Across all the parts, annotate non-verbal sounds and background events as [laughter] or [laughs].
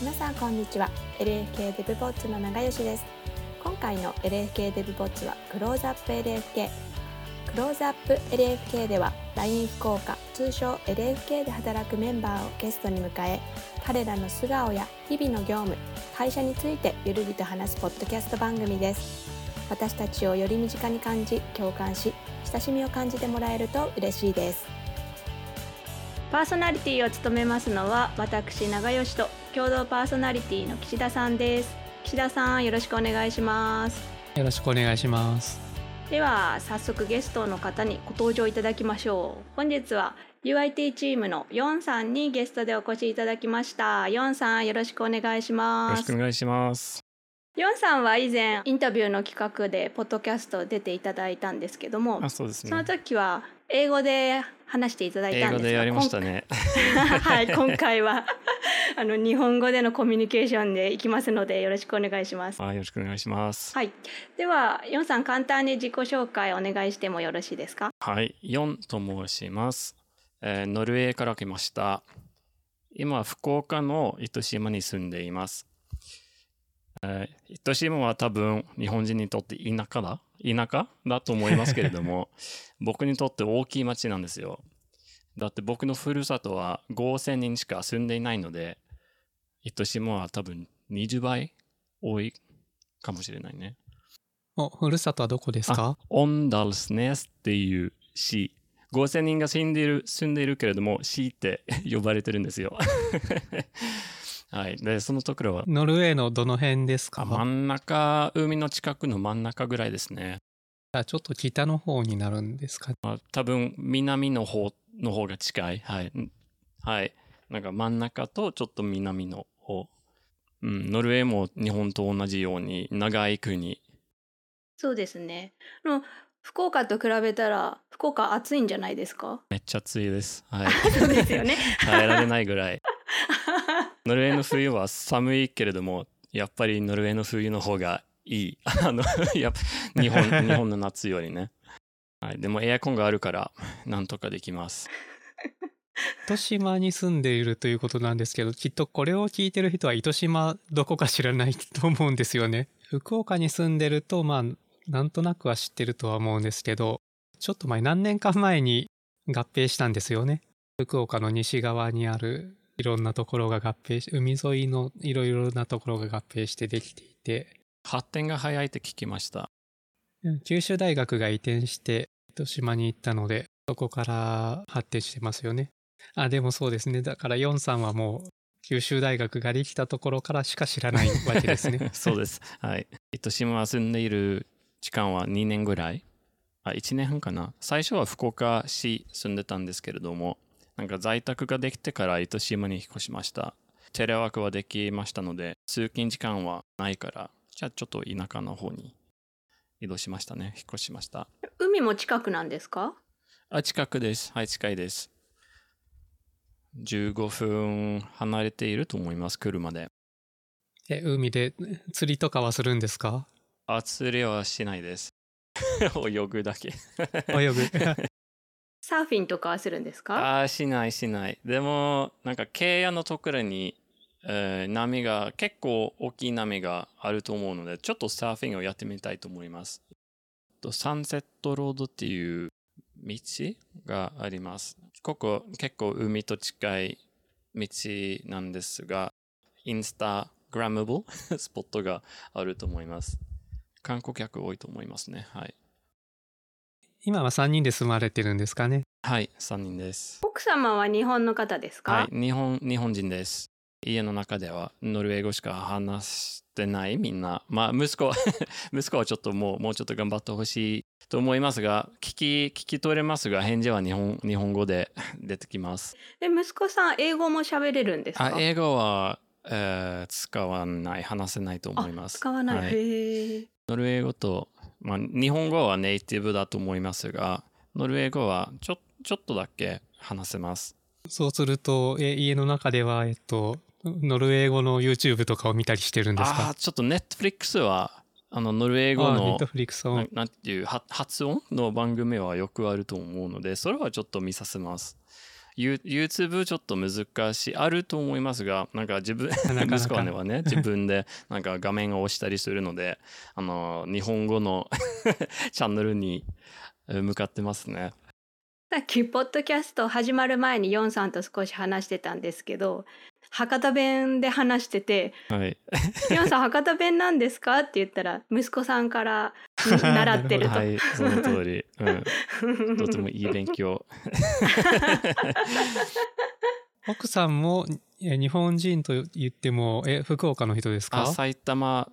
皆さんこんにちは。LFK デブポッツの長吉です。今回の LFK デブポッツはクローズアップ LFK クローズアップ LFK では LINE 福岡通称 LFK で働くメンバーをゲストに迎え彼らの素顔や日々の業務会社についてゆるりと話すポッドキャスト番組です。私たちをより身近に感じ共感し親しみを感じてもらえると嬉しいです。パーソナリティを務めますのは私長吉と共同パーソナリティの岸田さんです。岸田さんよろしくお願いします。よろしくお願いします。では早速ゲストの方にご登場いただきましょう。本日は UIT チームのヨンさんにゲストでお越しいただきました。ヨンさんよろしくお願いします。よろしくお願いします。ヨンさんは以前インタビューの企画でポッドキャスト出ていただいたんですけどもあそうですね。その時は英語で話していただいたんです英語 [laughs] はい今回は [laughs] あの日本語でのコミュニケーションでいきますのでよろしくお願いします。あよろしくお願いします。はい。ではヨンさん簡単に自己紹介お願いしてもよろしいですか？はい。ヨンと申します、えーノルウェーから来ました。今福岡の糸島に住んでいます、えー糸島は多分日本人にとって田舎だ。田舎だと思いますけれども [laughs] 僕にとって大きい町なんですよ。だって僕のふるさとは5000人しか住んでいないので糸島は多分20倍多いかもしれないね。おふるさとはどこですか？オンダルスネスっていう市。5000人が住んでいる住んでいるけれども市って呼ばれてるんですよはい。でそのところは？ノルウェーのどの辺ですか？あ真ん中海の近くの真ん中ぐらいですね。あちょっと北の方になるんですかあ多分南の方の方が近い。はい。んはい。なんか真ん中とちょっと南の方。うん、ノルウェーも日本と同じように長い国。そうですね。あの福岡と比べたら福岡暑いんじゃないですか？めっちゃ暑いです。はい。[laughs] そうですよね。耐えられないぐらいノルウェーの冬は寒いけれどもやっぱりノルウェーの冬の方がいい。あのやっぱ日本 [laughs] 日本の夏よりね、はい、でもエアコンがあるからなんとかできます。糸島に住んでいるということなんですけどきっとこれを聞いてる人は糸島どこか知らないと思うんですよね。福岡に住んでるとまあなんとなくは知ってるとは思うんですけどちょっと前何年か前に合併したんですよね。福岡の西側にあるいろんなところが合併し海沿いのいろいろなところが合併してできていて。発展が早いって聞きました。うん九州大学が移転して糸島に行ったのでそこから発展してますよね。あでもそうですね。だからヨンさんはもう九州大学ができたところからしか知らないわけですね。[laughs] そうです。はい。糸島は住んでいる時間は2年ぐらい？あ1年半かな。最初は福岡市住んでたんですけれどもなんか在宅ができてから糸島に引っ越しました。テレワークはできましたので通勤時間はないからじゃあちょっと田舎の方に移動しましたね。引っ越しました。海も近くなんですか？あ近くです。はい近いです。15分離れていると思います車で。え海で釣りとかはするんですか？あ釣りはしないです。[laughs] 泳ぐだけ。泳ぐ [laughs] サーフィンとかはするんですか？ああしないしない。でもなんかケアのところに、えー波が結構大きい波があると思うのでちょっとサーフィンをやってみたいと思います。とサンセットロードっていう道があります。ここ結構海と近い道なんですがインスタグラムブル [laughs] スポットがあると思います。観光客多いと思いますね。はい。今は3人で住まれてるんですかねはい3人です奥様は日本の方ですか、はい、日本日本人です。家の中ではノルウェー語しか話してないみんな。まあ息子は [laughs] 息子はちょっともうもうちょっと頑張ってほしいと思いますが、聞き聞き取れますが返事は日本日本語で [laughs] 出てきます。で息子さん英語も喋れるんですか？あ英語は、えー使わない話せないと思います。使わない、はいノルウェー語と、まあ、日本語はネイティブだと思いますが、ノルウェー語はちょちょっとだけ話せます。そうするとえ家の中ではえっとノルウェー語の YouTube とかを見たりしてるんですあか？あーちょっとネットフリックスはあのノルウェー語のあネットフリックスななんていうは発音の番組はよくあると思うのでそれはちょっと見させますユ YouTube ちょっと難しいあると思いますがなんか自分なかなか息子はね自分でなんか画面を押したりするのであの日本語の [laughs] チャンネルにえ向かってますね。さっきポッドキャスト始まる前にヨンさんと少し話してたんですけど博多弁で話しててはい、[laughs]「ヨンさん博多弁なんですか?」って言ったら息子さんから習ってると。はい、その通り、うん、とてもいい勉強。[laughs] 奥さんもえ日本人と言ってもえ福岡の人ですか？あ埼玉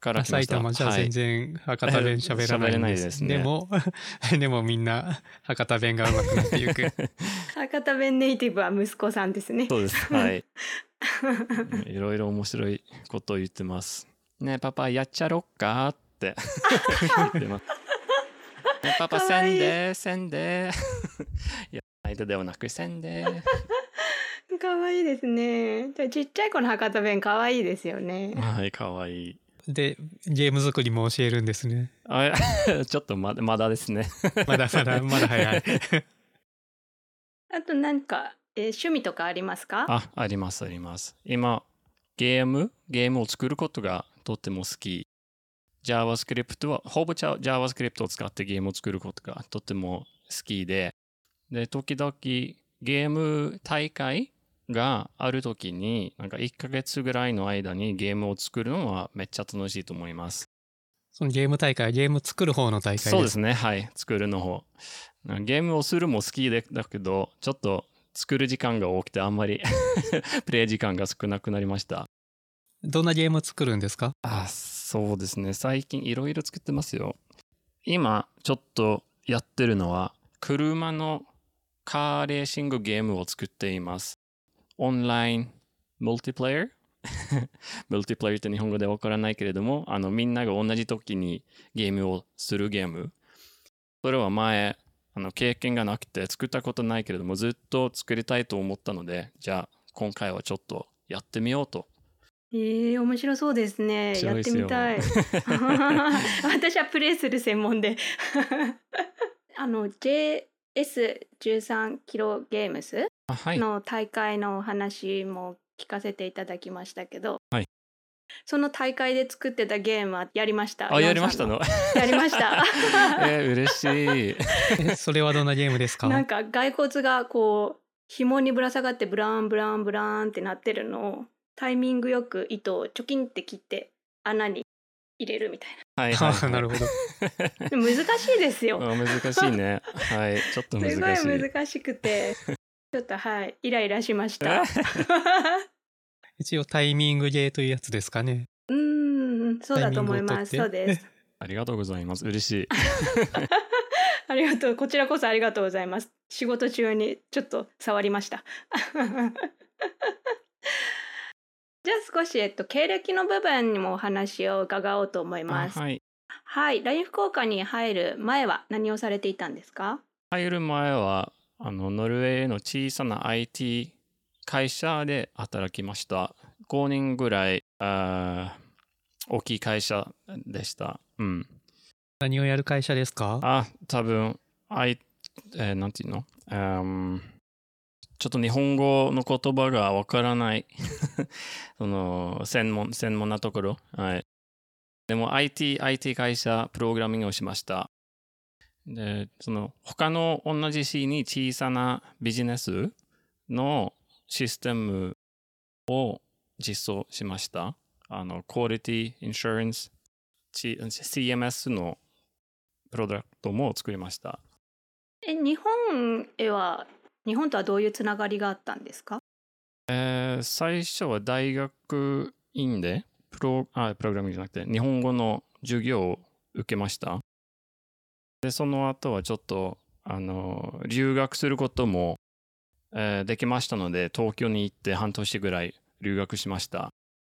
からあ埼来ました。玉じゃ全然博多弁喋らないんです, [laughs] 喋れないですねでも [laughs] でもみんな博多弁が上手くなっていく博多弁ネイティブは息子さんですね。そうです。はい。いろいろ面白いことを言ってます。ねえパパやっちゃろっかって言って [laughs] ます。パパかわいいせんでせんで。いや、間ではなくせんで。[laughs] 可愛いですね。じゃあちっちゃい子の博多弁可愛いですよね。はい、かわいい。でゲーム作りも教えるんですねあ [laughs] ちょっとまだまだですね。まだまだまだ早いあとなんか、えー趣味とかありますか？あ、ありますあります。今、ゲーム、ゲームを作ることがとっても好き。JavaScript は、ほぼ Java- JavaScript を使ってゲームを作ることがとっても好きで、で、時々ゲーム大会がある時に、なんか1ヶ月ぐらいの間にゲームを作るのはめっちゃ楽しいと思います。そのゲーム大会ゲーム作る方の大会ですそうですね、はい、作るの方。ゲームをするも好きでだけど、ちょっと作る時間が多くてあんまり [laughs] プレイ時間が少なくなりました。どんなゲーム作るんですか？あ、そうですね。最近いろいろ作ってますよ。今、ちょっとやってるのは、車のカーレーシングゲームを作っています。オンライン、ムルティプレイヤームルティプレイヤーって日本語でわからないけれども、あの、みんなが同じ時にゲームをするゲーム。それは前、あの、経験がなくて作ったことないけれども、ずっと作りたいと思ったので、じゃあ、今回はちょっとやってみようとえー、面白そうですね。やってみたい。[laughs] 私はプレイする専門で。[laughs] あの JS13 キロゲームス。の大会のお話も聞かせていただきましたけど、はいその大会で作ってたゲームはやりました？あ、やりましたの？やりました。[laughs] えー、嬉しい。えそれはどんなゲームですか？なんか骸骨がこう紐にぶら下がってブラーンブラーンブラーンってなってるのをタイミングよく糸をチョキンって切って穴に入れるみたいはいはい、あはい。なるほど [laughs] 難しいですよ。あ難しいね。はい。ちょっと難しい。すごい難しくてちょっとはいイライラしました。[laughs] 一応タイミングゲーというやつですかねうーんそうだと思います。そうです。[laughs] ありがとうございます。嬉しい。ありがとう。こちらこそありがとうございます。仕事中にちょっと触りました。じゃあ少し、えっと、経歴の部分にもお話を伺おうと思いあます。はい。はい。LINE 福岡に入る前は何をされていたんですか？入る前は、あの、ノルウェーの小さな IT 会社で働きました。5人ぐらい、あー大きい会社でした。うん。何をやる会社ですか？あ、多分、I、えーなんていうの、うんちょっと日本語の言葉がわからない。[laughs] その、専門、専門なところ。はい。でも IT、IT 会社、プログラミングをしました。で、その、他の同じ市に小さなビジネスのシステムを実装しました。あの、クオリティ、インシュランス、CMS のプロダクトも作りました。え、日本へは、日本とはどういうつながりがあったんですか？えー最初は大学院でプロあプログラミングじゃなくて日本語の授業を受けました。で、その後はちょっとあの留学することも、えーできましたので東京に行って半年ぐらい留学しました。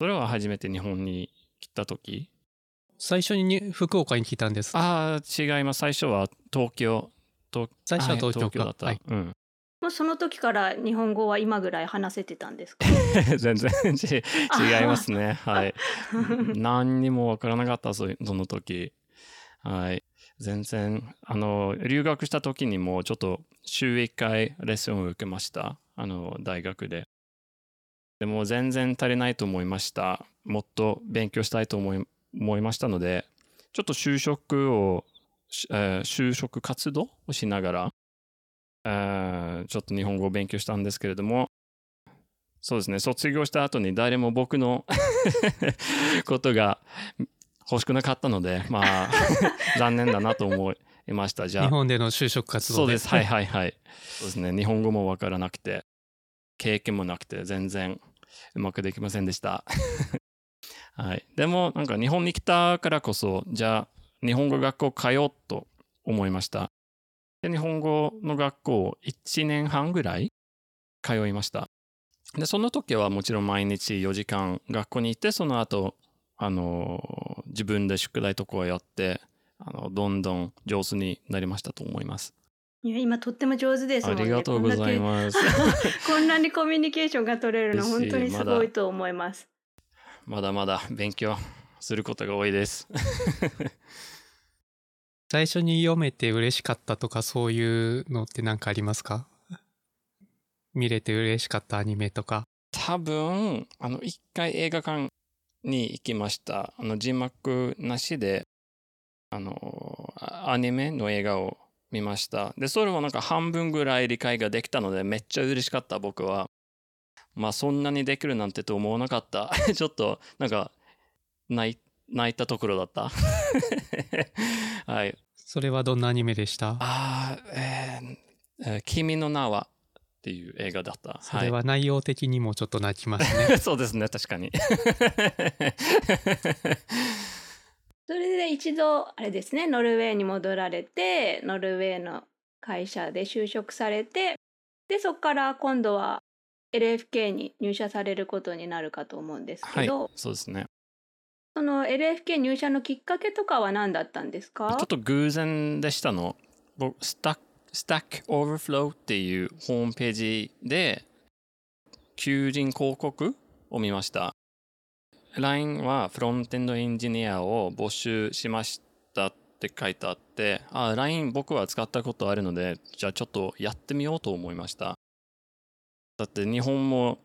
それは初めて日本に来た時最初にに福岡に来たんですああ、違います。最初は東京。と最初は東京だった。はいうん。もうその時から日本語は今ぐらい話せてたんですか？[laughs] 全然ち違いますね。はい。何にもわからなかったそその時。はい。全然、あの、留学した時にもちょっと週1回レッスンを受けました。あの、大学で。でも全然足りないと思いました。もっと勉強したいと思い思いましたので、ちょっと就職を、しえー就職活動をしながら、えーちょっと日本語を勉強したんですけれども、そうですね、卒業した後に誰も僕の [laughs] ことが欲しくなかったので、まあ、[laughs] 残念だなと思いました。じゃあ、日本での就職活動そうです。はいはいはい。[laughs] そうですね。日本語もわからなくて、経験もなくて、全然うまくできませんでした。はい。でも、なんか日本に来たからこそ、じゃあ、日本語学校通おうと思いました。で、日本語の学校1年半ぐらい通いました。で、その時はもちろん毎日4時間学校に行って、その後、あの、自分で宿題とかをやって、あの、どんどん上手になりましたと思います。いや今とっても上手ですもあんね。りがとうございます。す。[laughs] こんなにコミュニケーションが取れるの本当にすごいと思います。まだまだ勉強することが多いです。最初に読めて嬉しかったとかそういうのって何かありますか？見れて嬉しかったアニメとか。多分、あの、一回映画館に行きました。あの、字幕なしで、あの、アニメの映画を見ました。で、それはなんか半分ぐらい理解ができたので、めっちゃ嬉しかった、僕は。まあ、そんなにできるなんてと思わなかった。[laughs] ちょっと、なんか、泣い泣いたところだった。[laughs] はい。それはどんなアニメでした？ああ、えーえー君の名はっていう映画だった。それは内容的にもちょっと泣きますね。はい、そうですね、確かに。[laughs] それで一度あれですねノルウェーに戻られてノルウェーの会社で就職されてでそこから今度は LFK に入社されることになるかと思うんですはいけど、、そうですね。その LFK 入社のきっかけとかは何だったんですか？ちょっと偶然でしたの。僕、スタック、スタックオーバーフローっていうホームページで、求人広告を見ました。LINE はフロントエンドエンジニアを募集しましたって書いてあって、あ、LINE 僕は使ったことあるので、じゃあちょっとやってみようと思いました。だって日本も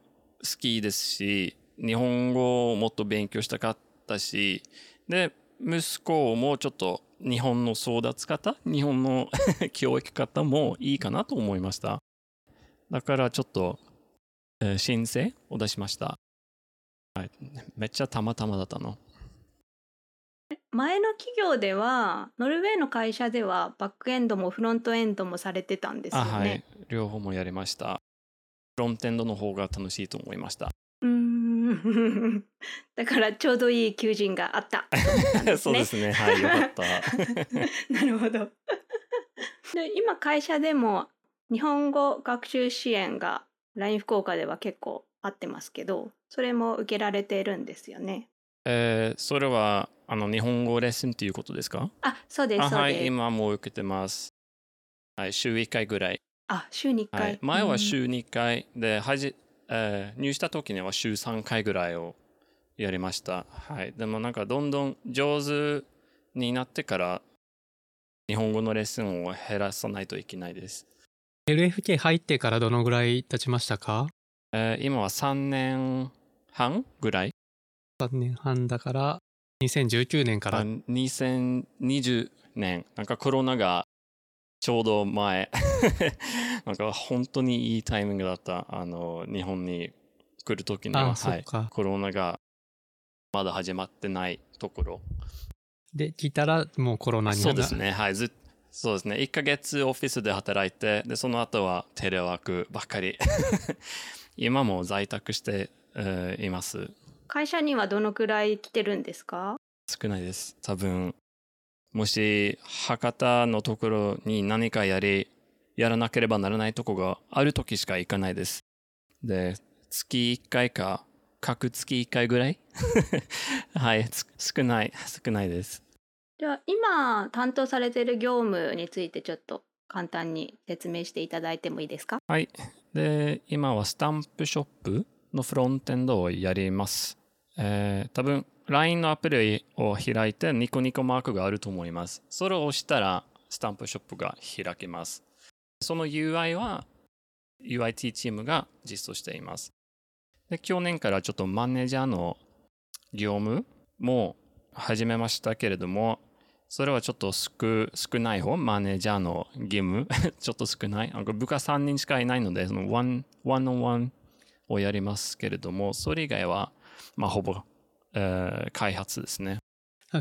好きですし、日本語をもっと勉強したかったし、で、息子もちょっと日本の争奪方日本の [laughs] 教育方もいいかなと思いました。だからちょっと、えー申請を出しました。はい、めっちゃたまたまだったの。前の企業ではノルウェーの会社ではバックエンドもフロントエンドもされてたんですよあ、はいね。。両方もやりました。フロントエンドの方が楽しいと思いました。[laughs] だからちょうどいい求人があった [laughs] そうね。ですね。はい、よかった。[laughs] なるほど。で今会社でも日本語学習支援が LINE 福岡では結構あってますけどそれも受けられているんですよね。えーそれは、あの、日本語レッスンっていうことですか？あそうですあはい。今もう受けてます。はい、週1回ぐらい。あ週に1回。はい、前はうん週2回で、はじえー入した時には週3回ぐらいをやりました。はい、でもなんかどんどん上手になってから日本語のレッスンを減らさないといけないです。LFK 入ってからどのぐらい経ちましたか？えー今は3年半ぐらい ?3 年半だから2019年かあら2020年なんかコロナがちょうど前。[laughs] なんか本当にいいタイミングだった。あの日本に来る時には、あそはい、コロナがまだ始まってないところ。で聞いたらもうコロナになそうですね。はい。ずっそうですね。1ヶ月オフィスで働いてでその後はテレワークばっかり。[laughs] 今も在宅して、えーいます。会社にはどのくらい来てるんですか？少ないです。多分もし博多のところに何かやりやらなければならないとこがある時しか行かないです。で月1回か各月1回ぐらい？[laughs] はいつ少ない少ないです。では今担当されている業務についてちょっと簡単に説明していただいてもいいですか？はい。で今はスタンプショップのフロントエンドをやります。えー多分 LINE のアプリを開いてニコニコマークがあると思います。それを押したらスタンプショップが開けます。その UI は UIT チームが実装しています。で去年からちょっとマネージャーの業務も始めましたけれども、それはちょっと少ない方、マネージャーの義務、[laughs] ちょっと少ない？部下3人しかいないので、その one、one-on-one をやりますけれども、それ以外は、まあ、ほぼ、えー開発ですね。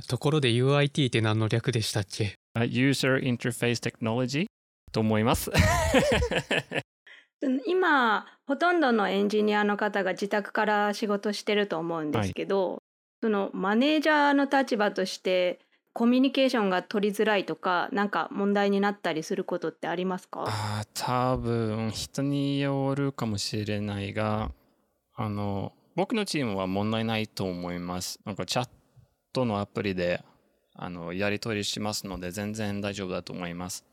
ところで UIT って何の略でしたっけ？あ User Interface Technology と思います。今ほとんどのエンジニアの方が自宅から仕事してると思うんですけど、そのマネージャーの立場としてコミュニケーションが取りづらいとかなんか問題になったりすることってありますか？あー多分人によるかもしれないがあの僕のチームは問題ないと思います。なんかチャットのアプリであのやり取りしますので全然大丈夫だと思います。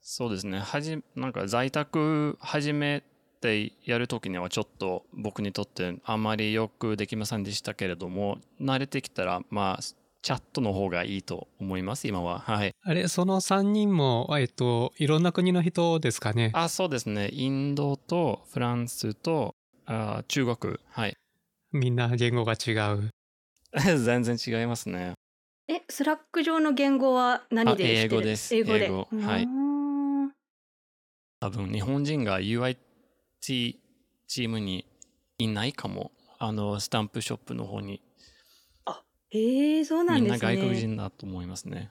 そうですね。はじなんか在宅始めてやるときにはちょっと僕にとってあまりよくできませんでしたけれども慣れてきたらまあチャットの方がいいと思います今は。はい。あれ、その3人も、えっと、いろんな国の人ですかね？あ、そうですね。インドとフランスとあ中国。はい。みんな言語が違う。[laughs] 全然違いますね。えスラック上の言語は何であしてる英語です英語で英語はい多分日本人が UIT チームにいないかも。あの、スタンプショップの方に。えー、そうなみんなんですね外国人だと思いますね。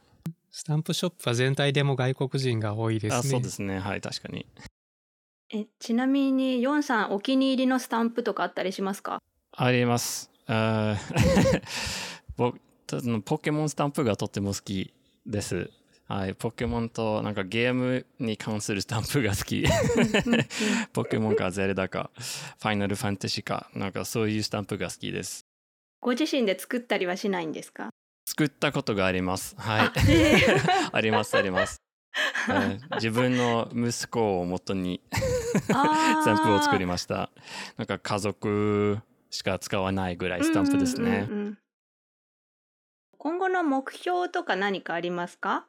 スタンプショップは全体でも外国人が多いですね。あ、そうですね。はい、確かに。えちなみにヨンさんお気に入りのスタンプとかあったりしますか？あります。あー [laughs] 僕ポケモンスタンプがとっても好きです。はい、ポケモンとなんかゲームに関するスタンプが好き。[laughs] ポケモンかゼルダかファイナルファンタジーかなんかそういうスタンプが好きです。ご自身で作ったりはしないんですか？作ったことがあります。はいあ。えーありますあります。[laughs] はい自分の息子をもとにあ [laughs] ースタンプを作りました。なんか家族しか使わないぐらいスタンプですね。うんうんうんうん今後の目標とか何かありますか？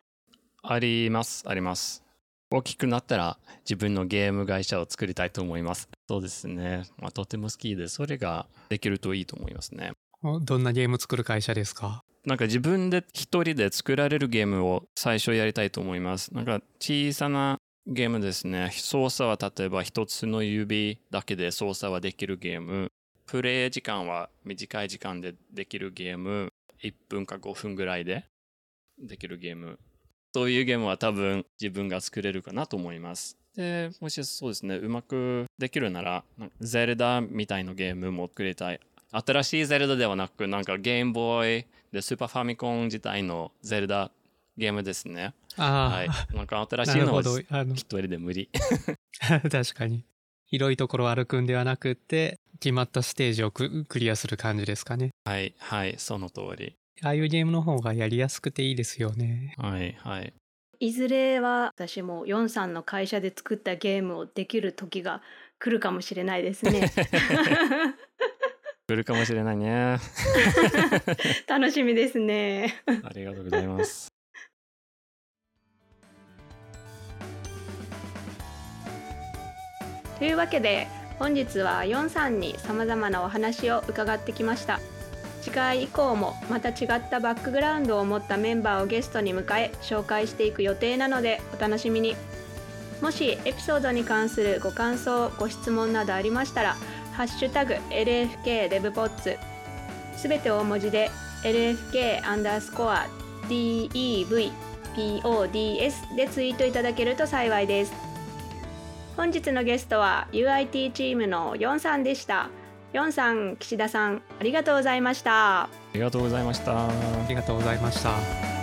あります、あります。大きくなったら自分のゲーム会社を作りたいと思います。そうですね。まあ、とても好きで、それができるといいと思いますね。おどんなゲーム作る会社ですか？なんか自分で一人で作られるゲームを最初やりたいと思います。なんか小さなゲームですね。操作は例えば一つの指だけで操作はできるゲーム。プレイ時間は短い時間でできるゲーム。1分か5分ぐらいでできるゲーム。そういうゲームは多分自分が作れるかなと思います。で、もしそうですね、うまくできるなら、ゼルダみたいなゲームも作りたい。新しいゼルダではなく、なんかゲームボーイでスーパーファミコン自体のゼルダゲームですね。あはいあ、。なんか新しないるのは [laughs] ほど。あの、一人で無理。[laughs] 確かに。広いところを歩くんではなくって、決まったステージをククリアする感じですかね。はい、はい、その通り。ああいうゲームの方がやりやすくていいですよね。はい、はい。いずれは私もヨンさんの会社で作ったゲームをできる時が来るかもしれないですね [laughs] 来るかもしれないね。楽しみですねありがとうございます。というわけで本日はヨンさんにさまざまなお話を伺ってきました。次回以降もまた違ったバックグラウンドを持ったメンバーをゲストに迎え紹介していく予定なのでお楽しみに。もしエピソードに関するご感想ご質問などありましたら「ハッシュタグ #LFK デブポッツ」すべて大文字で LFK アンダースコア DEVPODS でツイートいただけると幸いです。本日のゲストは UIT チームのヨンさんでしたヨンさん岸田さんありがとうございましたありがとうございました。ありがとうございました。